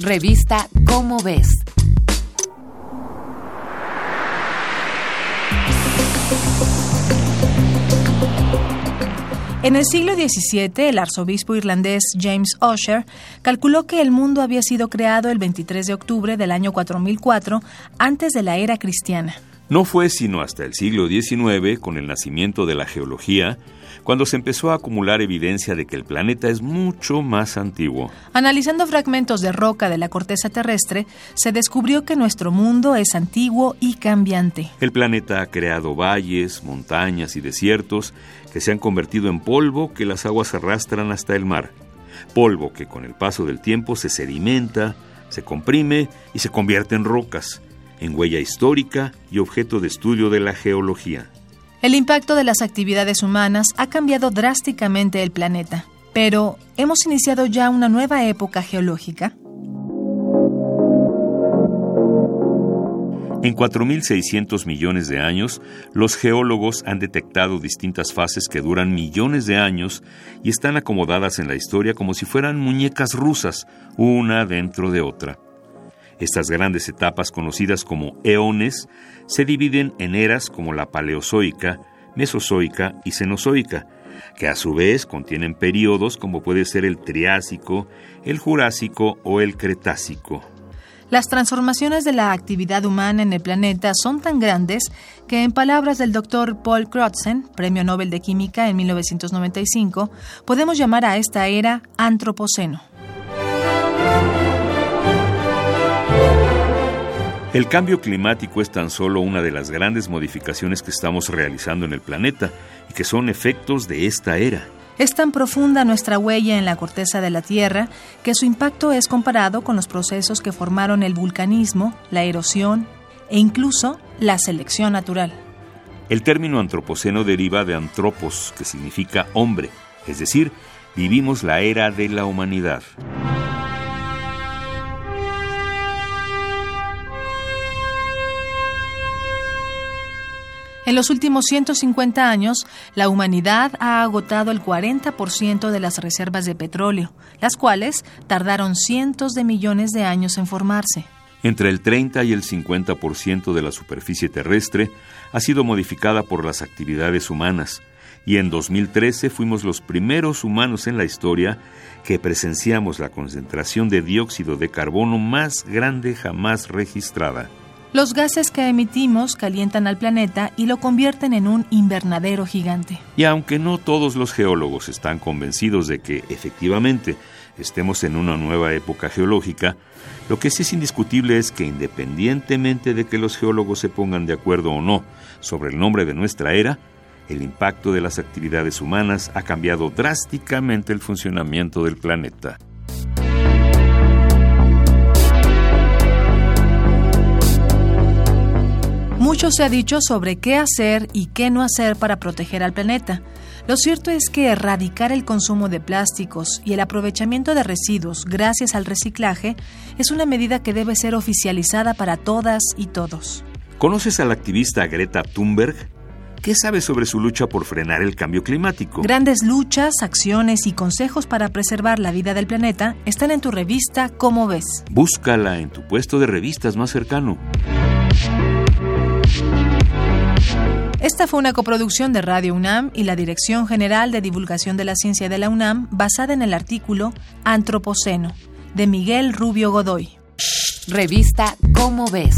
Revista Cómo ves. En el siglo XVII, el arzobispo irlandés James Ussher calculó que el mundo había sido creado el 23 de octubre del año 4004, antes de la era cristiana. No fue sino hasta el siglo XIX, con el nacimiento de la geología, cuando se empezó a acumular evidencia de que el planeta es mucho más antiguo. Analizando fragmentos de roca de la corteza terrestre, se descubrió que nuestro mundo es antiguo y cambiante. El planeta ha creado valles, montañas y desiertos que se han convertido en polvo que las aguas arrastran hasta el mar. Polvo que con el paso del tiempo se sedimenta, se comprime y se convierte en rocas en huella histórica y objeto de estudio de la geología. El impacto de las actividades humanas ha cambiado drásticamente el planeta, pero ¿hemos iniciado ya una nueva época geológica? En 4.600 millones de años, los geólogos han detectado distintas fases que duran millones de años y están acomodadas en la historia como si fueran muñecas rusas, una dentro de otra. Estas grandes etapas conocidas como eones se dividen en eras como la paleozoica, mesozoica y cenozoica, que a su vez contienen periodos como puede ser el Triásico, el Jurásico o el Cretácico. Las transformaciones de la actividad humana en el planeta son tan grandes que, en palabras del doctor Paul Crutzen, Premio Nobel de Química en 1995, podemos llamar a esta era Antropoceno. El cambio climático es tan solo una de las grandes modificaciones que estamos realizando en el planeta y que son efectos de esta era. Es tan profunda nuestra huella en la corteza de la Tierra que su impacto es comparado con los procesos que formaron el vulcanismo, la erosión e incluso la selección natural. El término antropoceno deriva de antropos, que significa hombre, es decir, vivimos la era de la humanidad. En los últimos 150 años, la humanidad ha agotado el 40% de las reservas de petróleo, las cuales tardaron cientos de millones de años en formarse. Entre el 30 y el 50% de la superficie terrestre ha sido modificada por las actividades humanas, y en 2013 fuimos los primeros humanos en la historia que presenciamos la concentración de dióxido de carbono más grande jamás registrada. Los gases que emitimos calientan al planeta y lo convierten en un invernadero gigante. Y aunque no todos los geólogos están convencidos de que efectivamente estemos en una nueva época geológica, lo que sí es indiscutible es que independientemente de que los geólogos se pongan de acuerdo o no sobre el nombre de nuestra era, el impacto de las actividades humanas ha cambiado drásticamente el funcionamiento del planeta. Mucho se ha dicho sobre qué hacer y qué no hacer para proteger al planeta. Lo cierto es que erradicar el consumo de plásticos y el aprovechamiento de residuos gracias al reciclaje es una medida que debe ser oficializada para todas y todos. ¿Conoces a la activista Greta Thunberg? ¿Qué sabes sobre su lucha por frenar el cambio climático? Grandes luchas, acciones y consejos para preservar la vida del planeta están en tu revista ¿Cómo ves? Búscala en tu puesto de revistas más cercano. Esta fue una coproducción de Radio UNAM y la Dirección General de Divulgación de la Ciencia de la UNAM basada en el artículo Antropoceno de Miguel Rubio Godoy. Revista Cómo ves